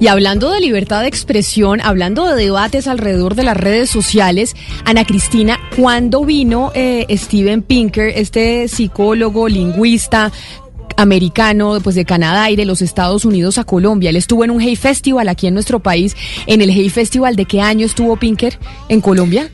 Y hablando de libertad de expresión, hablando de debates alrededor de las redes sociales, Ana Cristina, ¿cuándo vino eh, Steven Pinker, este psicólogo, lingüista, americano, pues de Canadá y de los Estados Unidos a Colombia. Él estuvo en un Hey Festival aquí en nuestro país. En el Hey Festival, ¿de qué año estuvo Pinker en Colombia?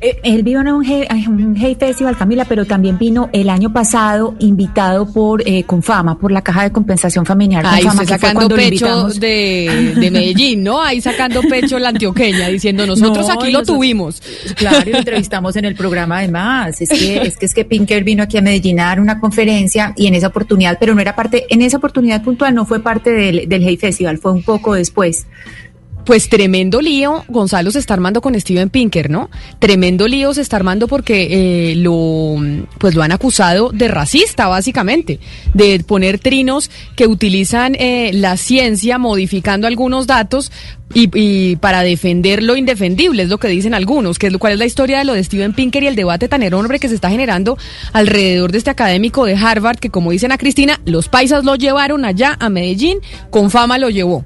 Eh, Él vino a un hey, a un Hey Festival, Camila, pero también vino el año pasado invitado por eh, Confama, por la Caja de Compensación Familiar. Ahí Confama, usted sacando pecho de, de Medellín, ¿no? Ahí sacando pecho la antioqueña, diciendo nosotros No, aquí lo nosotros- tuvimos. Claro, y lo entrevistamos en el programa además. Es que, es que es que Pinker vino aquí a Medellín a dar una conferencia y en esa oportunidad, pero no era parte, en esa oportunidad puntual no fue parte del, del Hey Festival, fue un poco después. Pues tremendo lío, Gonzalo se está armando con Steven Pinker, ¿no? Tremendo lío se está armando porque eh, lo, pues lo han acusado de racista, básicamente, de poner trinos que utilizan eh, la ciencia modificando algunos datos y, y para defender lo indefendible, es lo que dicen algunos, que es lo cuál es la historia de lo de Steven Pinker y el debate tan enorme que se está generando alrededor de este académico de Harvard, que como dicen a Cristina, los paisas lo llevaron allá a Medellín, con fama lo llevó.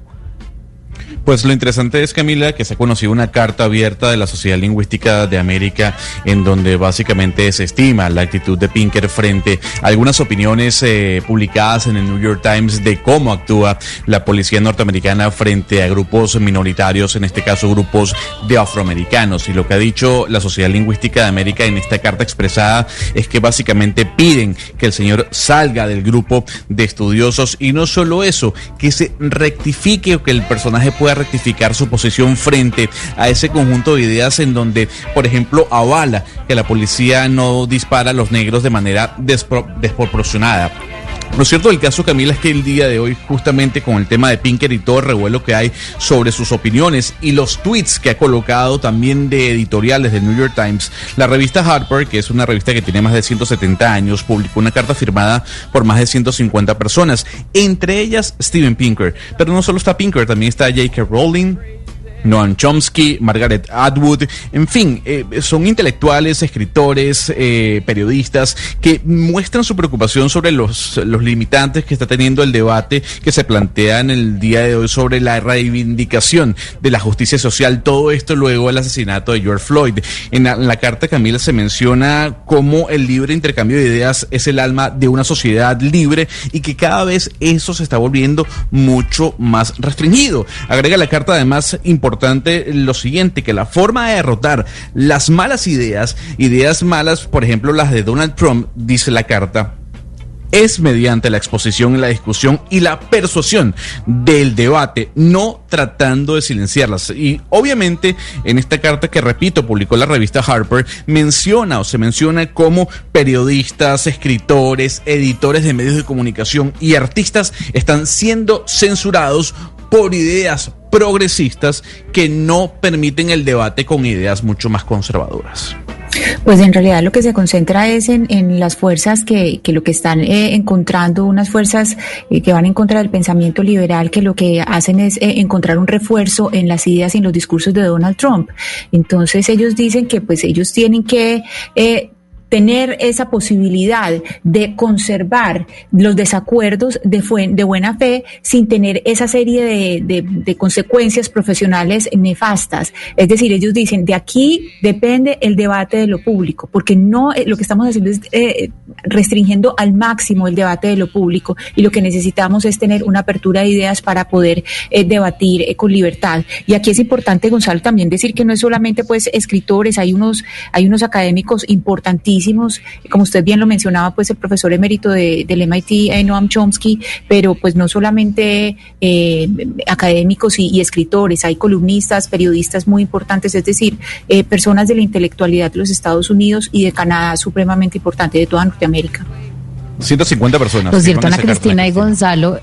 Pues lo interesante es, Camila, que se ha conocido una carta abierta de la Sociedad Lingüística de América en donde básicamente se estima la actitud de Pinker frente a algunas opiniones eh, publicadas en el New York Times de cómo actúa la policía norteamericana frente a grupos minoritarios, en este caso grupos de afroamericanos. Y lo que ha dicho la Sociedad Lingüística de América en esta carta expresada es que básicamente piden que el señor salga del grupo de estudiosos y no solo eso, que se rectifique o que el personaje pueda rectificar su posición frente a ese conjunto de ideas en donde, por ejemplo, avala que la policía no dispara a los negros de manera despro- desproporcionada. Lo cierto del caso, Camila, es que el día de hoy, justamente con el tema de Pinker y todo el revuelo que hay sobre sus opiniones y los tweets que ha colocado también de editoriales del New York Times, la revista Harper, que es una revista que tiene más de 170 años, publicó una carta firmada por más de 150 personas, entre ellas Steven Pinker. Pero no solo está Pinker, también está J.K. Rowling, Noam Chomsky, Margaret Atwood, en fin, eh, son intelectuales, escritores, eh, periodistas que muestran su preocupación sobre los, los limitantes que está teniendo el debate que se plantea en el día de hoy sobre la reivindicación de la justicia social, todo esto luego del asesinato de George Floyd. En la, en la carta Camila se menciona cómo el libre intercambio de ideas es el alma de una sociedad libre y que cada vez eso se está volviendo mucho más restringido. Agrega la carta además importante lo siguiente, que la forma de derrotar las malas ideas, ideas malas, por ejemplo las de Donald Trump, dice la carta, es mediante la exposición, la discusión y la persuasión del debate, no tratando de silenciarlas. Y obviamente en esta carta que repito publicó la revista Harper, menciona o se menciona como periodistas, escritores, editores de medios de comunicación y artistas están siendo censurados por ideas progresistas que no permiten el debate con ideas mucho más conservadoras. Pues en realidad lo que se concentra es en, en las fuerzas que, que, lo que están eh, encontrando, unas fuerzas eh, que van en contra del pensamiento liberal, que lo que hacen es eh, encontrar un refuerzo en las ideas y en los discursos de Donald Trump. Entonces ellos dicen que pues ellos tienen que eh, tener esa posibilidad de conservar los desacuerdos de, buena fe sin tener esa serie de, consecuencias profesionales nefastas. Es decir, ellos dicen, de aquí depende el debate de lo público, porque no eh, lo que estamos haciendo es eh, restringiendo al máximo el debate de lo público y lo que necesitamos es tener una apertura de ideas para poder eh, debatir con libertad. Y aquí es importante, Gonzalo, también decir que no es solamente pues escritores, hay unos, hay unos académicos importantísimos como usted bien lo mencionaba, pues el profesor emérito de, del MIT, eh, Noam Chomsky, pero pues no solamente eh, académicos y, y, escritores, hay columnistas, periodistas muy importantes, es decir, eh, personas de la intelectualidad de los Estados Unidos y de Canadá supremamente importante, de toda Norteamérica. 150 personas. Lo cierto, Ana Cristina y Gonzalo,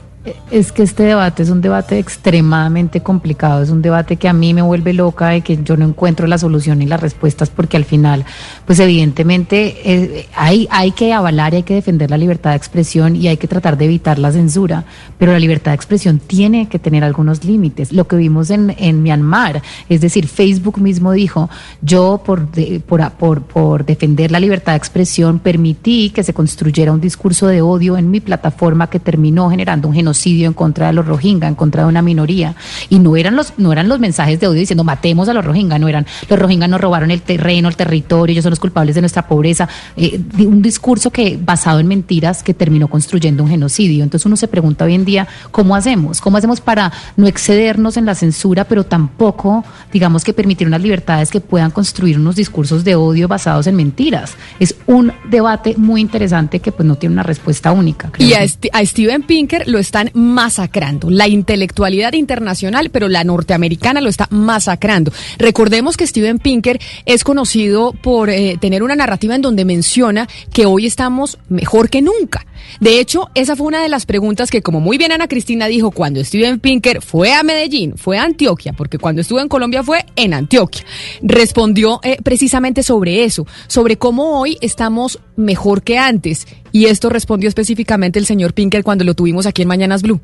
Es que este debate es un debate extremadamente complicado, es un debate que a mí me vuelve loca y que yo no encuentro la solución y las respuestas porque al final, pues evidentemente eh, hay, hay que avalar y hay que defender la libertad de expresión y hay que tratar de evitar la censura, pero la libertad de expresión tiene que tener algunos límites. Lo que vimos en, en Myanmar, es decir, Facebook mismo dijo, yo por, por, por, por defender la libertad de expresión permití que se construyera un discurso de odio en mi plataforma que terminó generando un genocidio en contra de los Rohingya, en contra de una minoría. Y no eran los, no eran los mensajes de odio diciendo matemos a los Rohingya, no eran los Rohingya nos robaron el terreno, el territorio, ellos son los culpables de nuestra pobreza. Eh, un discurso que basado en mentiras que terminó construyendo un genocidio. Entonces uno se pregunta hoy en día, ¿cómo hacemos? ¿Cómo hacemos para no excedernos en la censura, pero tampoco, digamos que permitir unas libertades que puedan construir unos discursos de odio basados en mentiras? Es un debate muy interesante que pues no tiene una respuesta única. y a, a Steven Pinker lo está masacrando. La intelectualidad internacional, pero la norteamericana lo está masacrando. Recordemos que Steven Pinker es conocido por eh, tener una narrativa en donde menciona que hoy estamos mejor que nunca. De hecho, esa fue una de las preguntas que, como muy bien Ana Cristina dijo, cuando Steven Pinker fue a Medellín, fue a Antioquia, porque cuando estuvo en Colombia fue en Antioquia, respondió eh, precisamente sobre eso, sobre cómo hoy estamos mejor que antes. Y esto respondió específicamente el señor Pinker cuando lo tuvimos aquí en Mañanas Blue.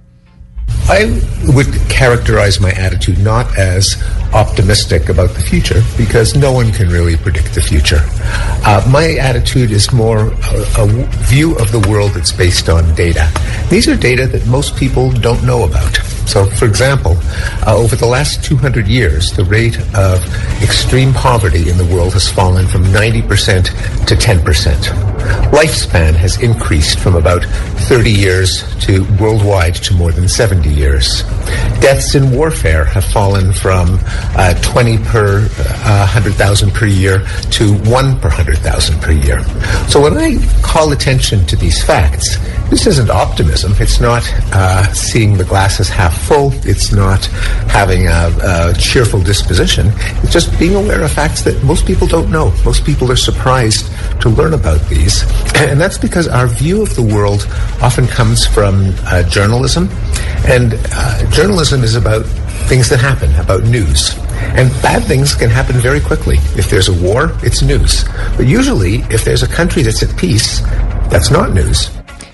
I would characterize my attitude not as optimistic about the future because no one can really predict the future. Uh, my attitude is more a, a, view of the world that's based on data. These are data that most people don't know about. So, for example, uh, over the last 200 years, the rate of extreme poverty in the world has fallen from 90% to 10%. Lifespan has increased from about 30 years to worldwide to more than 70 years. Deaths in warfare have fallen from uh, 20 per uh, 100,000 per year to 1 per 100,000 per year. So when I call attention to these facts, this isn't optimism. It's not uh, seeing the glass as half full. It's not having a, a cheerful disposition. It's just being aware of facts that most people don't know. Most people are surprised to learn about these. And that's because our view of the world often comes from uh, journalism. And uh, journalism is about things that happen, about news. And bad things can happen very quickly. If there's a war, it's news. But usually, if there's a country that's at peace, that's not news.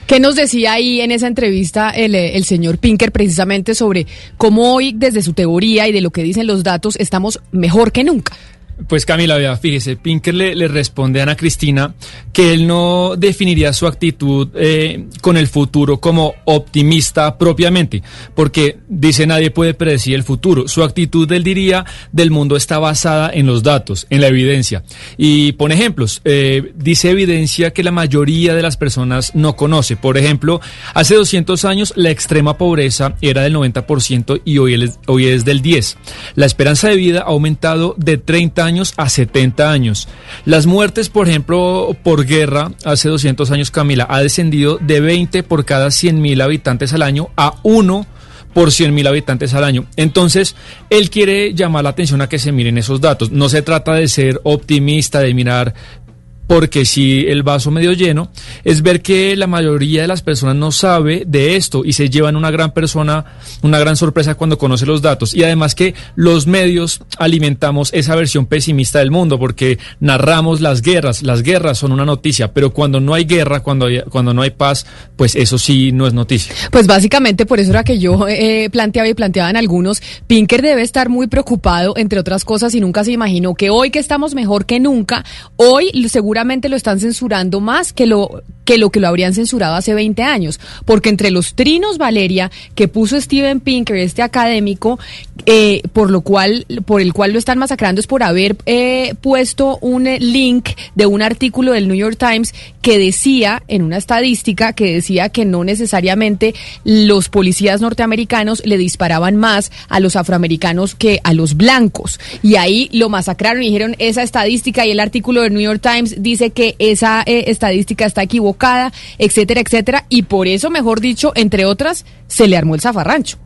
¿Qué nos decía ahí en esa entrevista el, el, señor Pinker precisamente sobre cómo hoy, desde su teoría y de lo que dicen los datos, estamos mejor que nunca? Pues Camila, vea, fíjese, Pinker le, le, responde a Ana Cristina que él no definiría su actitud eh, con el futuro como optimista propiamente, porque dice nadie puede predecir el futuro. Su actitud, él diría, del mundo está basada en los datos, en la evidencia. Y pone ejemplos. Eh, dice evidencia que la mayoría de las personas no conoce. Por ejemplo, hace 200 años la extrema pobreza era del 90% y hoy hoy es del 10%. La esperanza de vida ha aumentado de 30 años a 70 años. Las muertes, por ejemplo, por guerra, hace 200 años, Camila, ha descendido de 20 por cada 100 mil habitantes al año a 1 por 100 mil habitantes al año. Entonces, él quiere llamar la atención a que se miren esos datos. No se trata de ser optimista, de mirar porque si el vaso medio lleno es ver que la mayoría de las personas no sabe de esto y se llevan una gran persona, una gran sorpresa cuando conoce los datos y además que los medios alimentamos esa versión pesimista del mundo porque narramos las guerras, las guerras son una noticia, pero cuando no hay guerra, cuando hay, cuando no hay paz, pues eso sí no es noticia. Pues básicamente por eso era que yo eh, planteaba y planteaban algunos, Pinker debe estar muy preocupado entre otras cosas y nunca se imaginó que hoy que estamos mejor que nunca, hoy seguramente lo están censurando más que lo que lo que lo habrían censurado hace 20 años, porque entre los trinos, Valeria, que puso Steven Pinker, este académico, eh, por lo cual, por el cual lo están masacrando es por haber eh, puesto un link de un artículo del New York Times que decía, en una estadística, que decía que no necesariamente los policías norteamericanos le disparaban más a los afroamericanos que a los blancos. Y ahí lo masacraron y dijeron esa estadística y el artículo del New York Times dice que esa eh, estadística está equivocada, etcétera, etcétera. Y por eso, mejor dicho, entre otras, se le armó el zafarrancho.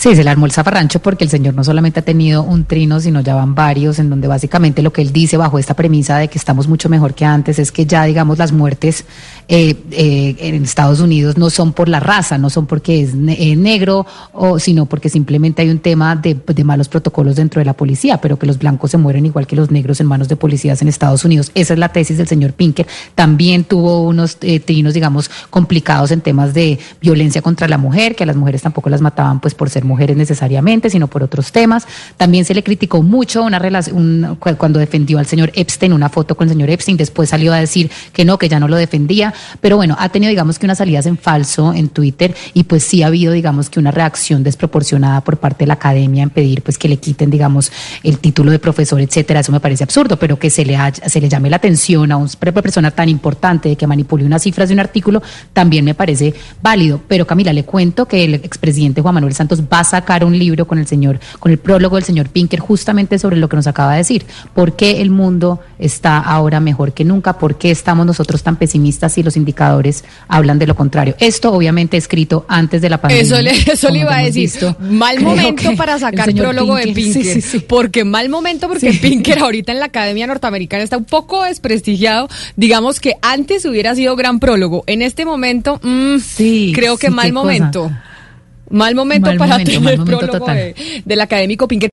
Sí, se le armó el zafarrancho porque el señor no solamente ha tenido un trino, sino ya van varios, en donde básicamente lo que él dice bajo esta premisa de que estamos mucho mejor que antes es que ya, digamos, las muertes eh, eh, en Estados Unidos no son por la raza, no son porque es ne- eh, negro, o, sino porque simplemente hay un tema de, malos protocolos dentro de la policía, pero que los blancos se mueren igual que los negros en manos de policías en Estados Unidos. Esa es la tesis del señor Pinker. También tuvo unos eh, trinos, digamos, complicados en temas de violencia contra la mujer, que a las mujeres tampoco las mataban pues por ser mujeres necesariamente, sino por otros temas. También se le criticó mucho una relación un- cu- cuando defendió al señor Epstein, una foto con el señor Epstein, después salió a decir que no, que ya no lo defendía, pero bueno, ha tenido digamos que unas salidas en falso en Twitter y pues sí ha habido digamos que una reacción desproporcionada por parte de la academia en pedir pues que le quiten digamos el título de profesor, etcétera, eso me parece absurdo, pero que se le haya- se le llame la atención a una persona tan importante de que manipule unas cifras de un artículo también me parece válido, pero Camila le cuento que el expresidente Juan Manuel Santos va a sacar un libro con el señor con el prólogo del señor Pinker justamente sobre lo que nos acaba de decir, por qué el mundo está ahora mejor que nunca, por qué estamos nosotros tan pesimistas y los indicadores hablan de lo contrario. Esto obviamente escrito antes de la pandemia. Eso le, eso le iba a decir. visto. Mal Creo momento para el sacar prólogo de Pinker, sí, sí, sí. Porque mal momento porque. Pinker ahorita en la Academia Norteamericana está un poco desprestigiado. Digamos que antes hubiera sido gran prólogo. En este momento, mm, Sí, creo que mal cosa. momento. Mal momento Mal para momento, tener momento prólogo de- del académico Pinker.